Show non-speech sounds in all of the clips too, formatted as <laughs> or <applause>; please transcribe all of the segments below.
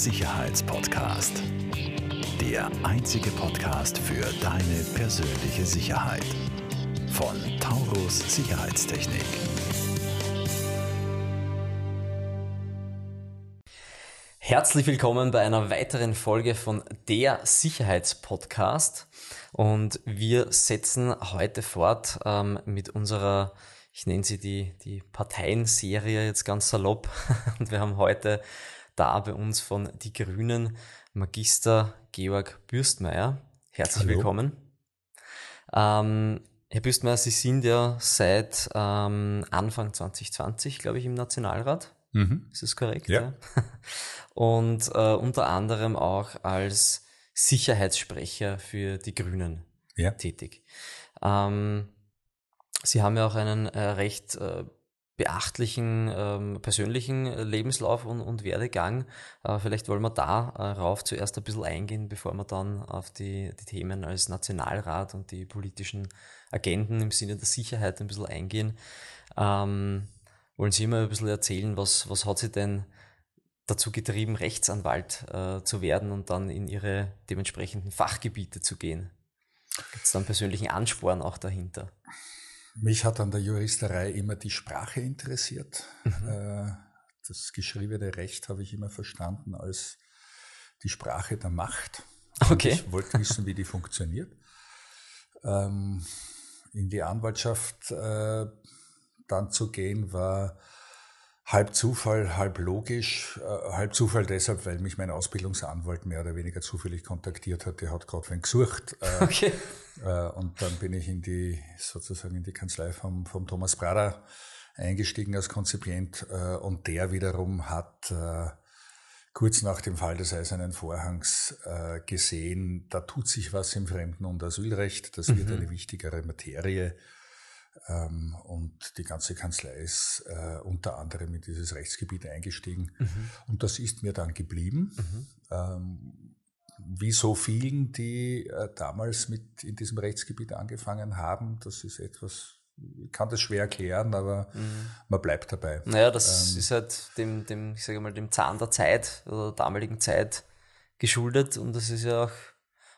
Sicherheitspodcast. Der einzige Podcast für deine persönliche Sicherheit. Von Taurus Sicherheitstechnik. Herzlich willkommen bei einer weiteren Folge von der Sicherheitspodcast. Und wir setzen heute fort ähm, mit unserer, ich nenne sie die, die Parteienserie jetzt ganz salopp. <laughs> Und wir haben heute da bei uns von Die Grünen Magister Georg Bürstmeier. Herzlich Hallo. willkommen. Ähm, Herr Bürstmeier, Sie sind ja seit ähm, Anfang 2020, glaube ich, im Nationalrat. Mhm. Ist das korrekt? Ja. ja? <laughs> Und äh, unter anderem auch als Sicherheitssprecher für die Grünen ja. tätig. Ähm, Sie haben ja auch einen äh, recht äh, beachtlichen ähm, persönlichen Lebenslauf und, und Werdegang. Äh, vielleicht wollen wir darauf zuerst ein bisschen eingehen, bevor wir dann auf die, die Themen als Nationalrat und die politischen Agenten im Sinne der Sicherheit ein bisschen eingehen. Ähm, wollen Sie mal ein bisschen erzählen, was, was hat Sie denn dazu getrieben, Rechtsanwalt äh, zu werden und dann in Ihre dementsprechenden Fachgebiete zu gehen? Gibt es da einen persönlichen Ansporn auch dahinter? Mich hat an der Juristerei immer die Sprache interessiert. Mhm. Äh, das geschriebene Recht habe ich immer verstanden als die Sprache der Macht. Okay. ich wollte wissen, wie die funktioniert. Ähm, in die Anwaltschaft äh, dann zu gehen, war halb Zufall, halb logisch. Äh, halb Zufall deshalb, weil mich mein Ausbildungsanwalt mehr oder weniger zufällig kontaktiert hat. Der hat gerade wen gesucht. Äh, <laughs> okay. Äh, und dann bin ich in die, sozusagen in die Kanzlei vom, vom Thomas Brader eingestiegen als Konzipient. Und der wiederum hat kurz nach dem Fall des Eisernen Vorhangs gesehen, da tut sich was im Fremden- und Asylrecht. Das wird mhm. eine wichtigere Materie. Ähm, und die ganze Kanzlei ist äh, unter anderem in dieses Rechtsgebiet eingestiegen. Mhm. Und das ist mir dann geblieben. Mhm. Ähm, wie so vielen, die äh, damals mit in diesem Rechtsgebiet angefangen haben, das ist etwas, ich kann das schwer erklären, aber mhm. man bleibt dabei. Naja, das ähm, ist halt dem, dem, ich sage mal, dem Zahn der Zeit oder der damaligen Zeit geschuldet und das ist ja auch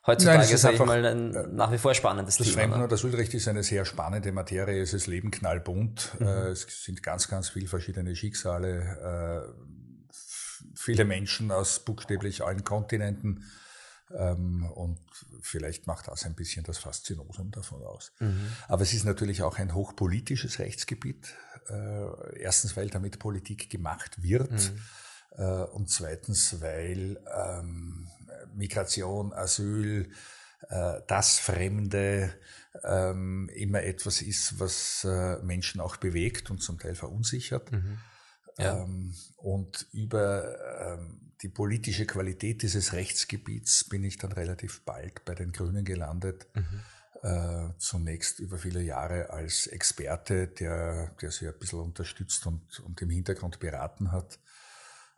heutzutage Nein, ist einfach, mal ein äh, nach wie vor spannendes das Thema. Das Fremden- ne? und Asylrecht ist eine sehr spannende Materie. Es ist Leben knallbunt. Mhm. Äh, es sind ganz, ganz viele verschiedene Schicksale. Äh, viele Menschen aus buchstäblich allen Kontinenten. Ähm, und vielleicht macht das ein bisschen das Faszinosum davon aus. Mhm. Aber es ist natürlich auch ein hochpolitisches Rechtsgebiet. Erstens, weil damit Politik gemacht wird. Mhm. Und zweitens, weil ähm, Migration, Asyl, äh, das Fremde ähm, immer etwas ist, was äh, Menschen auch bewegt und zum Teil verunsichert. Mhm. Ja. Ähm, und über ähm, die politische Qualität dieses Rechtsgebiets bin ich dann relativ bald bei den Grünen gelandet. Mhm. Äh, zunächst über viele Jahre als Experte, der, der sie ein bisschen unterstützt und, und im Hintergrund beraten hat.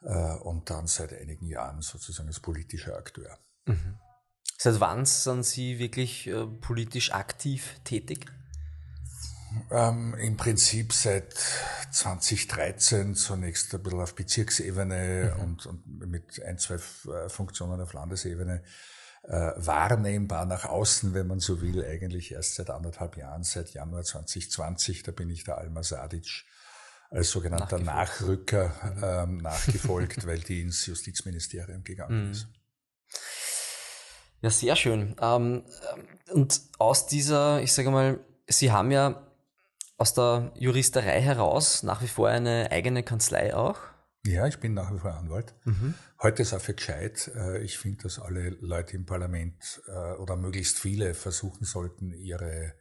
Äh, und dann seit einigen Jahren sozusagen als politischer Akteur. Mhm. Seit wann sind Sie wirklich äh, politisch aktiv tätig? Ähm, Im Prinzip seit 2013 zunächst ein bisschen auf Bezirksebene mhm. und, und, mit ein, zwei äh, Funktionen auf Landesebene äh, wahrnehmbar nach außen, wenn man so will, eigentlich erst seit anderthalb Jahren, seit Januar 2020, da bin ich der Alma Sadic als sogenannter Nachrücker ähm, nachgefolgt, <laughs> weil die ins Justizministerium gegangen mhm. ist. Ja, sehr schön. Ähm, und aus dieser, ich sage mal, Sie haben ja aus der Juristerei heraus nach wie vor eine eigene Kanzlei auch. Ja, ich bin nach wie vor Anwalt. Mhm. Heute ist auch für gescheit. Äh, ich finde, dass alle Leute im Parlament äh, oder möglichst viele versuchen sollten, ihre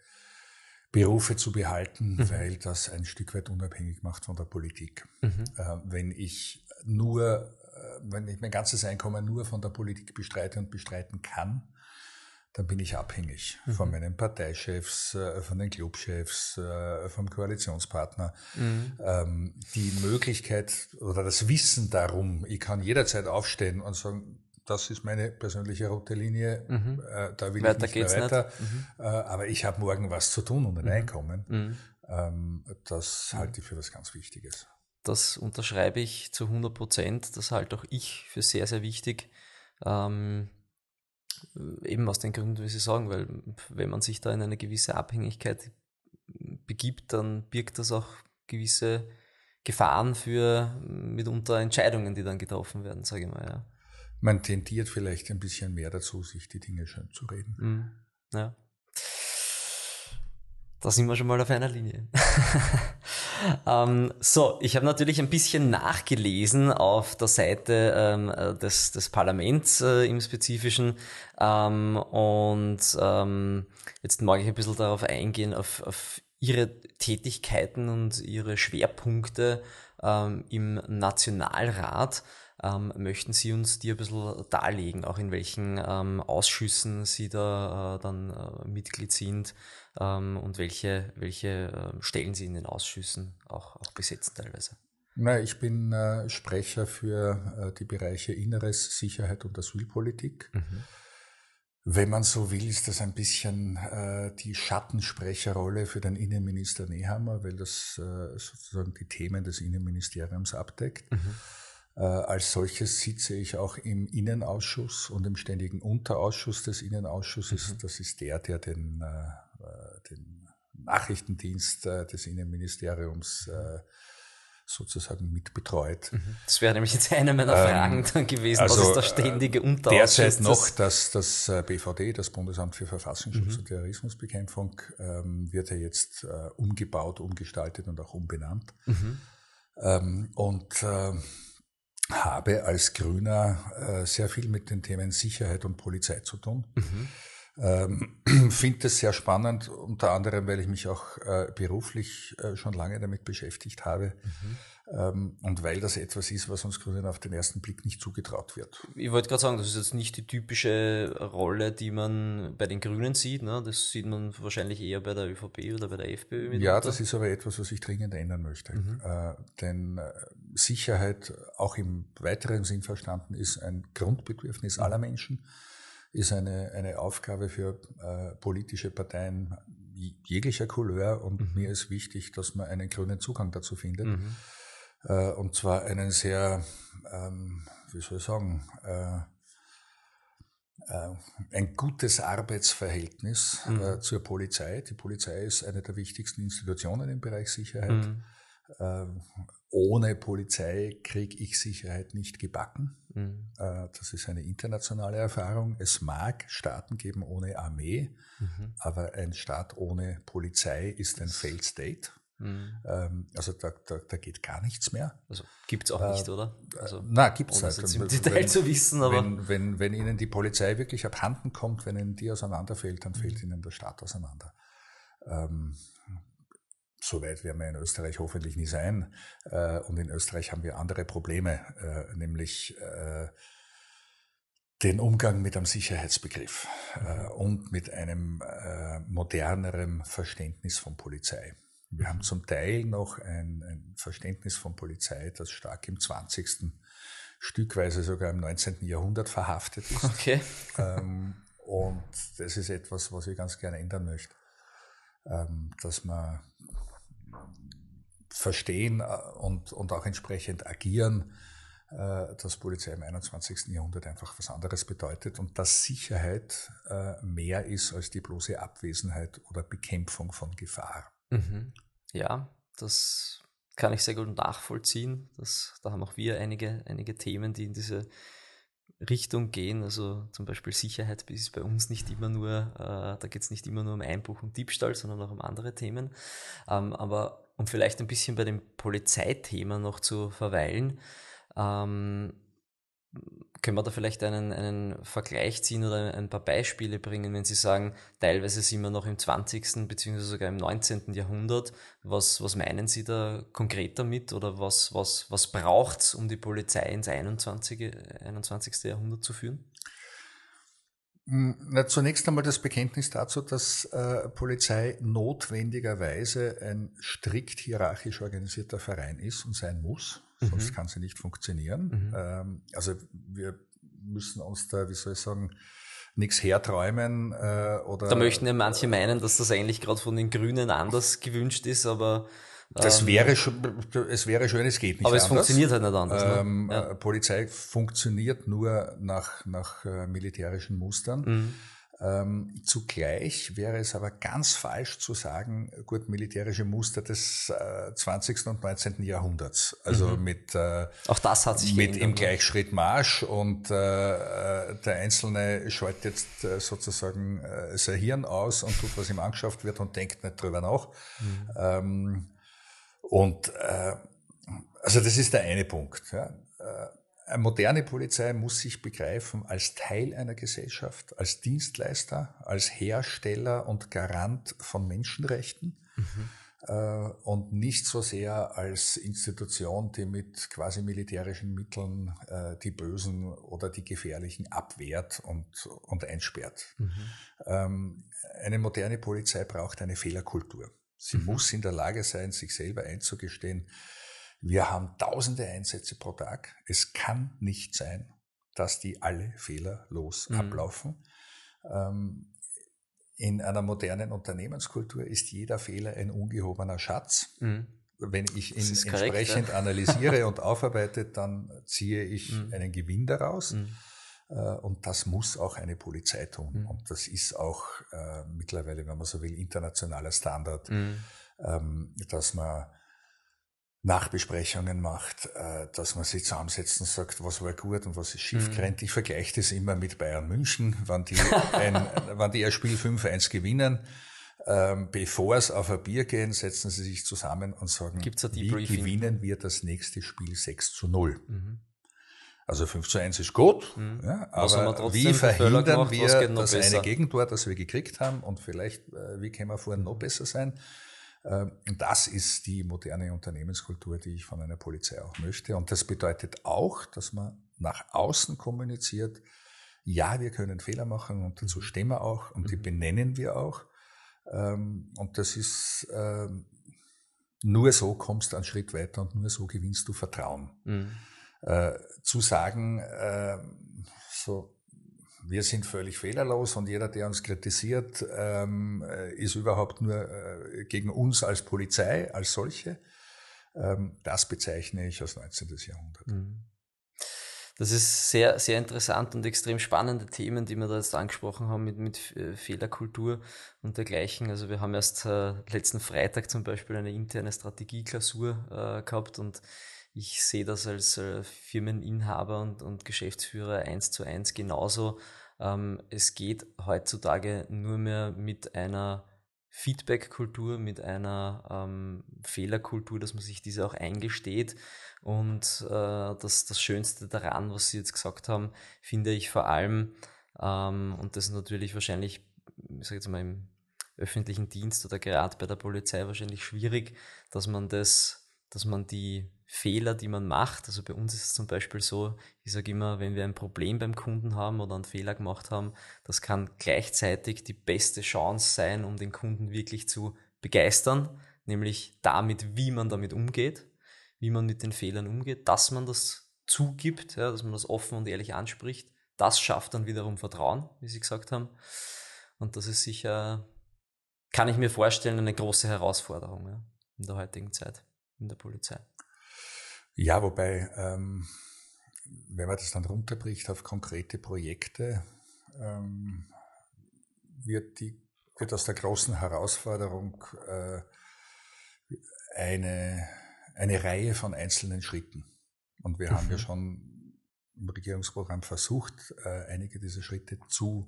Berufe zu behalten, mhm. weil das ein Stück weit unabhängig macht von der Politik. Mhm. Äh, wenn ich nur, äh, wenn ich mein ganzes Einkommen nur von der Politik bestreite und bestreiten kann, dann bin ich abhängig mhm. von meinen Parteichefs, äh, von den Clubchefs, vom Koalitionspartner. Mhm. Ähm, die Möglichkeit oder das Wissen darum, ich kann jederzeit aufstehen und sagen, das ist meine persönliche rote Linie, mhm. äh, da will weiter ich nicht mehr weiter. Nicht. Mhm. Äh, aber ich habe morgen was zu tun und ein mhm. Einkommen. Mhm. Ähm, das halte ich für was ganz Wichtiges. das unterschreibe ich zu 100 Prozent. Das halte auch ich für sehr, sehr wichtig. Ähm, eben aus den Gründen, wie Sie sagen, weil wenn man sich da in eine gewisse Abhängigkeit begibt, dann birgt das auch gewisse Gefahren für mitunter Entscheidungen, die dann getroffen werden, sage ich mal. Ja. Man tendiert vielleicht ein bisschen mehr dazu, sich die Dinge schön zu reden. Mhm. Ja. Da sind wir schon mal auf einer Linie. <laughs> ähm, so, ich habe natürlich ein bisschen nachgelesen auf der Seite ähm, äh, des, des Parlaments äh, im Spezifischen ähm, und ähm, jetzt mag ich ein bisschen darauf eingehen, auf, auf Ihre Tätigkeiten und Ihre Schwerpunkte ähm, im Nationalrat. Ähm, möchten Sie uns die ein bisschen darlegen, auch in welchen ähm, Ausschüssen Sie da äh, dann äh, Mitglied sind ähm, und welche, welche äh, Stellen Sie in den Ausschüssen auch, auch besetzen teilweise? Na, ich bin äh, Sprecher für äh, die Bereiche Inneres, Sicherheit und Asylpolitik. Mhm. Wenn man so will, ist das ein bisschen äh, die Schattensprecherrolle für den Innenminister Nehammer, weil das äh, sozusagen die Themen des Innenministeriums abdeckt. Mhm. Äh, als solches sitze ich auch im Innenausschuss und im ständigen Unterausschuss des Innenausschusses. Mhm. Das ist der, der den, äh, den Nachrichtendienst äh, des Innenministeriums sozusagen mit betreut. Mhm. Das wäre nämlich jetzt eine meiner ähm, Fragen ähm, dann gewesen, also was ist der ständige Unterausschuss? Derzeit noch das, das BVD, das Bundesamt für Verfassungsschutz mhm. und Terrorismusbekämpfung, ähm, wird ja jetzt äh, umgebaut, umgestaltet und auch umbenannt. Mhm. Ähm, und äh, habe als Grüner äh, sehr viel mit den Themen Sicherheit und Polizei zu tun. Mhm. Ähm, <clears throat> Finde es sehr spannend, unter anderem, weil ich mich auch äh, beruflich äh, schon lange damit beschäftigt habe. Mhm. Ähm, und weil das etwas ist, was uns Grünen auf den ersten Blick nicht zugetraut wird. Ich wollte gerade sagen, das ist jetzt nicht die typische Rolle, die man bei den Grünen sieht. Ne? Das sieht man wahrscheinlich eher bei der ÖVP oder bei der FPÖ. Mitunter. Ja, das ist aber etwas, was ich dringend ändern möchte. Mhm. Äh, denn äh, Sicherheit, auch im weiteren Sinn verstanden, ist ein Grundbedürfnis mhm. aller Menschen, ist eine, eine Aufgabe für äh, politische Parteien jeglicher Couleur und mhm. mir ist wichtig, dass man einen grünen Zugang dazu findet. Mhm. Äh, und zwar einen sehr, ähm, wie soll ich sagen, äh, äh, ein gutes Arbeitsverhältnis mhm. äh, zur Polizei. Die Polizei ist eine der wichtigsten Institutionen im Bereich Sicherheit. Mhm. Äh, ohne Polizei kriege ich Sicherheit nicht gebacken. Mhm. Äh, das ist eine internationale Erfahrung. Es mag Staaten geben ohne Armee, mhm. aber ein Staat ohne Polizei ist ein Failed State. Mhm. Ähm, also da, da, da, geht gar nichts mehr. Also gibt es auch nicht, äh, oder? Also, na, gibt es halt. Im Detail wenn, zu wissen, aber. Wenn, wenn, wenn Ihnen die Polizei wirklich abhanden kommt, wenn Ihnen die auseinanderfällt, dann mhm. fällt Ihnen der Staat auseinander. Ähm, so weit werden wir in Österreich hoffentlich nie sein. Äh, und in Österreich haben wir andere Probleme, äh, nämlich äh, den Umgang mit einem Sicherheitsbegriff äh, und mit einem moderneren Verständnis von Polizei. Wir haben zum Teil noch ein, ein Verständnis von Polizei, das stark im 20. Stückweise sogar im 19. Jahrhundert verhaftet ist. Okay. Ähm, und das ist etwas, was ich ganz gerne ändern möchte. Ähm, dass man verstehen äh, und, und auch entsprechend agieren, äh, dass Polizei im 21. Jahrhundert einfach was anderes bedeutet und dass Sicherheit äh, mehr ist als die bloße Abwesenheit oder Bekämpfung von Gefahr. Mhm. Ja, das kann ich sehr gut nachvollziehen. Das, da haben auch wir einige, einige Themen, die in diese Richtung gehen. Also zum Beispiel Sicherheit ist bei uns nicht immer nur, äh, da geht es nicht immer nur um Einbruch und Diebstahl, sondern auch um andere Themen. Ähm, aber um vielleicht ein bisschen bei dem Polizeithema noch zu verweilen, ähm, können wir da vielleicht einen, einen Vergleich ziehen oder ein paar Beispiele bringen, wenn Sie sagen, teilweise sind wir noch im 20. bzw. sogar im 19. Jahrhundert. Was, was meinen Sie da konkret damit oder was, was, was braucht es, um die Polizei ins 21. 21. Jahrhundert zu führen? Hm, na, zunächst einmal das Bekenntnis dazu, dass äh, Polizei notwendigerweise ein strikt hierarchisch organisierter Verein ist und sein muss sonst mhm. kann sie nicht funktionieren. Mhm. Ähm, also wir müssen uns da, wie soll ich sagen, nichts herträumen äh, oder. Da möchten ja manche meinen, dass das eigentlich gerade von den Grünen anders gewünscht ist, aber Das ähm, wäre es wäre schön, es geht nicht Aber anders. es funktioniert halt nicht anders. Ne? Ähm, ja. Polizei funktioniert nur nach, nach äh, militärischen Mustern. Mhm. Ähm, zugleich wäre es aber ganz falsch zu sagen, gut, militärische Muster des äh, 20. und 19. Jahrhunderts. Also mhm. mit, äh, Auch das hat sich mit im? Gleichschritt Marsch und äh, äh, der Einzelne schaltet jetzt äh, sozusagen äh, sein Hirn aus und tut, was ihm angeschafft wird und denkt nicht drüber nach. Mhm. Ähm, und also das ist der eine Punkt. Ja. Eine moderne Polizei muss sich begreifen als Teil einer Gesellschaft, als Dienstleister, als Hersteller und Garant von Menschenrechten mhm. äh, und nicht so sehr als Institution, die mit quasi militärischen Mitteln äh, die Bösen oder die Gefährlichen abwehrt und, und einsperrt. Mhm. Ähm, eine moderne Polizei braucht eine Fehlerkultur. Sie mhm. muss in der Lage sein, sich selber einzugestehen, wir haben tausende Einsätze pro Tag. Es kann nicht sein, dass die alle fehlerlos mhm. ablaufen. Ähm, in einer modernen Unternehmenskultur ist jeder Fehler ein ungehobener Schatz. Mhm. Wenn ich ihn korrekt, entsprechend ja. <laughs> analysiere und aufarbeite, dann ziehe ich mhm. einen Gewinn daraus. Mhm. Äh, und das muss auch eine Polizei tun. Mhm. Und das ist auch äh, mittlerweile, wenn man so will, internationaler Standard, mhm. ähm, dass man Nachbesprechungen macht, äh, dass man sich zusammensetzt und sagt, was war gut und was ist schief Mhm. Ich vergleiche das immer mit Bayern München, wenn die <laughs> ein, wenn die ein Spiel 5-1 gewinnen, ähm, bevor es auf ein Bier gehen, setzen sie sich zusammen und sagen, wie gewinnen wir das nächste Spiel 6 zu 0? Mhm. Also 5 zu 1 ist gut, mhm. ja, aber wie verhindern gemacht, wir das besser? eine Gegentor, das wir gekriegt haben und vielleicht, äh, wie können wir vorhin noch besser sein? Ähm, und das ist die moderne Unternehmenskultur, die ich von einer Polizei auch möchte. Und das bedeutet auch, dass man nach außen kommuniziert, ja, wir können Fehler machen und dazu mhm. stehen wir auch und die mhm. benennen wir auch. Ähm, und das ist, ähm, nur so kommst du einen Schritt weiter und nur so gewinnst du Vertrauen. Mhm. Äh, zu sagen, so, wir sind völlig fehlerlos und jeder, der uns kritisiert, ähm, äh, ist überhaupt nur äh, gegen uns als Polizei, als solche. Ähm, das bezeichne ich als 19. Jahrhundert. Mhm. Das ist sehr, sehr interessant und extrem spannende Themen, die wir da jetzt angesprochen haben mit, mit äh, Fehlerkultur und dergleichen. Also wir haben erst äh, letzten Freitag zum Beispiel eine interne Strategieklausur äh, gehabt und ich sehe das als äh, Firmeninhaber und, und Geschäftsführer eins zu eins genauso. Ähm, es geht heutzutage nur mehr mit einer Feedback-Kultur, mit einer ähm, Fehlerkultur, dass man sich diese auch eingesteht. Und äh, das, das Schönste daran, was Sie jetzt gesagt haben, finde ich vor allem, ähm, und das ist natürlich wahrscheinlich, ich sage jetzt mal im öffentlichen Dienst oder gerade bei der Polizei wahrscheinlich schwierig, dass man das, dass man die Fehler, die man macht. Also bei uns ist es zum Beispiel so, ich sage immer, wenn wir ein Problem beim Kunden haben oder einen Fehler gemacht haben, das kann gleichzeitig die beste Chance sein, um den Kunden wirklich zu begeistern, nämlich damit, wie man damit umgeht, wie man mit den Fehlern umgeht, dass man das zugibt, ja, dass man das offen und ehrlich anspricht. Das schafft dann wiederum Vertrauen, wie Sie gesagt haben. Und das ist sicher, kann ich mir vorstellen, eine große Herausforderung ja, in der heutigen Zeit in der Polizei. Ja, wobei, ähm, wenn man das dann runterbricht auf konkrete Projekte, ähm, wird, die, wird aus der großen Herausforderung äh, eine, eine Reihe von einzelnen Schritten. Und wir mhm. haben ja mhm. schon im Regierungsprogramm versucht, äh, einige dieser Schritte zu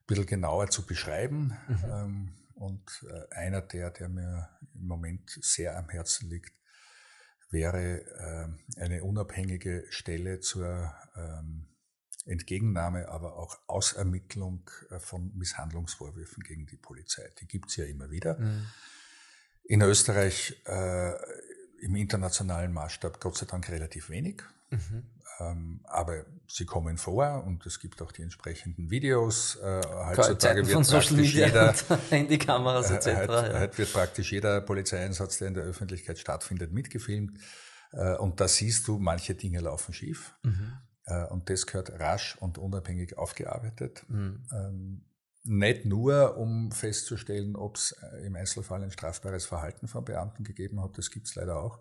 ein bisschen genauer zu beschreiben. Mhm. Ähm, und äh, einer der, der mir im Moment sehr am Herzen liegt, wäre äh, eine unabhängige Stelle zur ähm, Entgegennahme, aber auch Ausermittlung äh, von Misshandlungsvorwürfen gegen die Polizei. Die gibt's ja immer wieder. Mhm. In Österreich äh, im internationalen Maßstab Gott sei Dank relativ wenig. Mhm. Ähm, aber sie kommen vor und es gibt auch die entsprechenden Videos. Äh, heutzutage wird von Social Media jeder, <laughs> Handykameras etc. Äh, heute, ja. heute wird praktisch jeder Polizeieinsatz, der in der Öffentlichkeit stattfindet, mitgefilmt. Äh, und da siehst du, manche Dinge laufen schief. Mhm. Äh, und das gehört rasch und unabhängig aufgearbeitet. Mhm. Ähm, nicht nur, um festzustellen, ob es äh, im Einzelfall ein strafbares Verhalten von Beamten gegeben hat, das gibt es leider auch,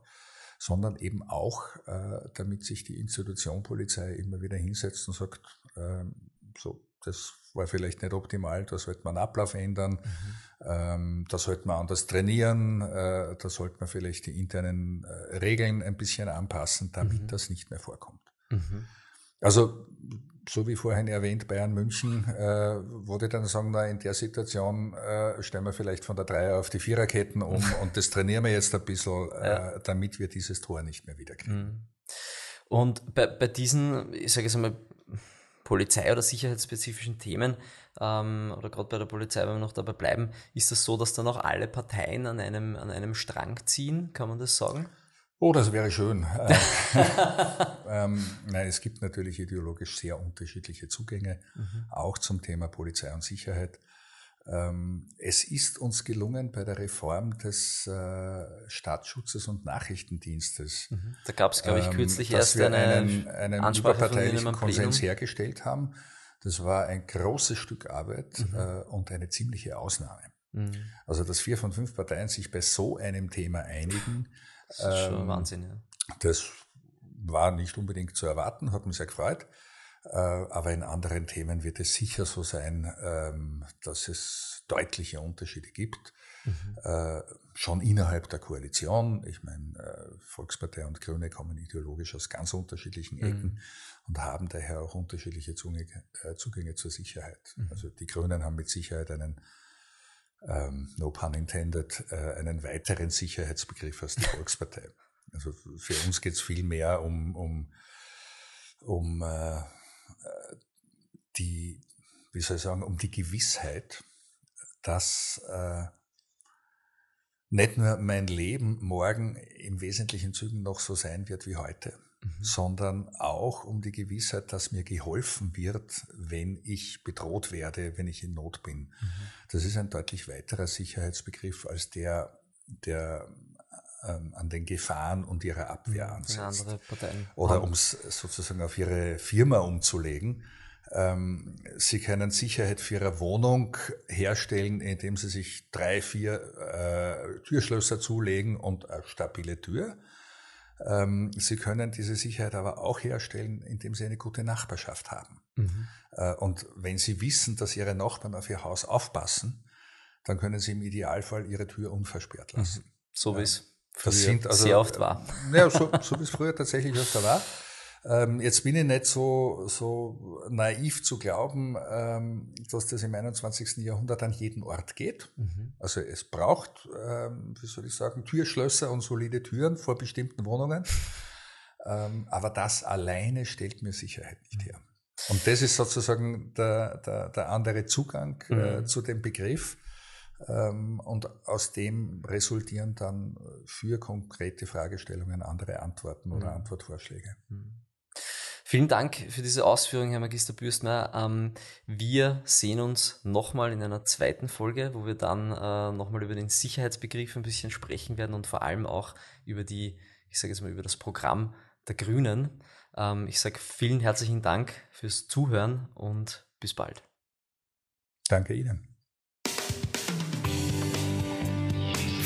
sondern eben auch, äh, damit sich die Institution Polizei immer wieder hinsetzt und sagt, äh, so, das war vielleicht nicht optimal, da sollte man Ablauf ändern, mhm. ähm, da sollte man anders trainieren, äh, da sollte man vielleicht die internen äh, Regeln ein bisschen anpassen, damit mhm. das nicht mehr vorkommt. Mhm. Also so wie vorhin erwähnt, Bayern München, äh, würde dann sagen, na, in der Situation äh, stellen wir vielleicht von der Dreier auf die Viererketten um <laughs> und das trainieren wir jetzt ein bisschen, äh, ja. damit wir dieses Tor nicht mehr wiederkriegen. Mhm. Und bei, bei diesen, ich sage jetzt einmal, Polizei- oder sicherheitsspezifischen Themen, ähm, oder gerade bei der Polizei, wenn wir noch dabei bleiben, ist das so, dass dann auch alle Parteien an einem, an einem Strang ziehen, kann man das sagen? Oh, das wäre schön. Äh, <laughs> ähm, nein, es gibt natürlich ideologisch sehr unterschiedliche Zugänge, mhm. auch zum Thema Polizei und Sicherheit. Ähm, es ist uns gelungen bei der Reform des äh, Staatsschutzes und Nachrichtendienstes. Mhm. Da gab es, glaube ich, ähm, kürzlich ähm, erst einen, einen überparteilichen Konsens hergestellt haben. Das war ein großes Stück Arbeit mhm. äh, und eine ziemliche Ausnahme. Mhm. Also, dass vier von fünf Parteien sich bei so einem Thema einigen, das ist schon ähm, Wahnsinn, ja. Das war nicht unbedingt zu erwarten, hat mich sehr gefreut. Äh, aber in anderen Themen wird es sicher so sein, ähm, dass es deutliche Unterschiede gibt. Mhm. Äh, schon innerhalb der Koalition. Ich meine, äh, Volkspartei und Grüne kommen ideologisch aus ganz unterschiedlichen Ecken mhm. und haben daher auch unterschiedliche Zugänge, Zugänge zur Sicherheit. Mhm. Also die Grünen haben mit Sicherheit einen ähm, no pun intended, äh, einen weiteren Sicherheitsbegriff als die <laughs> Volkspartei. Also für uns geht es viel mehr um, um, um äh, die, wie soll ich sagen, um die Gewissheit, dass äh, nicht nur mein Leben morgen im wesentlichen Zügen noch so sein wird wie heute, mhm. sondern auch um die Gewissheit, dass mir geholfen wird, wenn ich bedroht werde, wenn ich in Not bin. Mhm. Das ist ein deutlich weiterer Sicherheitsbegriff als der, der ähm, an den Gefahren und ihrer Abwehr mhm, ansetzt. Oder um es sozusagen auf ihre Firma umzulegen. Ähm, sie können Sicherheit für Ihre Wohnung herstellen, indem Sie sich drei, vier äh, Türschlösser zulegen und eine stabile Tür. Ähm, Sie können diese Sicherheit aber auch herstellen, indem Sie eine gute Nachbarschaft haben. Mhm. Äh, und wenn Sie wissen, dass Ihre Nachbarn auf Ihr Haus aufpassen, dann können Sie im Idealfall Ihre Tür unversperrt lassen. Mhm. So wie es früher also, sehr oft war. <laughs> Ja, so, so wie es früher tatsächlich öfter war. Ähm, jetzt bin ich nicht so, so naiv zu glauben, ähm, dass das im 21. Jahrhundert an jeden Ort geht. Mhm. Also es braucht, ähm, wie soll ich sagen, Türschlösser und solide Türen vor bestimmten Wohnungen. Ähm, aber das alleine stellt mir Sicherheit nicht her. Und das ist sozusagen der, der, der andere Zugang äh, mhm. äh, zu dem Begriff. Ähm, und aus dem resultieren dann für konkrete Fragestellungen andere Antworten oder mhm. Antwortvorschläge. Mhm. Vielen Dank für diese Ausführung, Herr Magister Bürstner. Ähm, wir sehen uns nochmal in einer zweiten Folge, wo wir dann äh, nochmal über den Sicherheitsbegriff ein bisschen sprechen werden und vor allem auch über die, ich sage jetzt mal, über das Programm der Grünen. Ähm, ich sage vielen herzlichen Dank fürs Zuhören und bis bald. Danke Ihnen.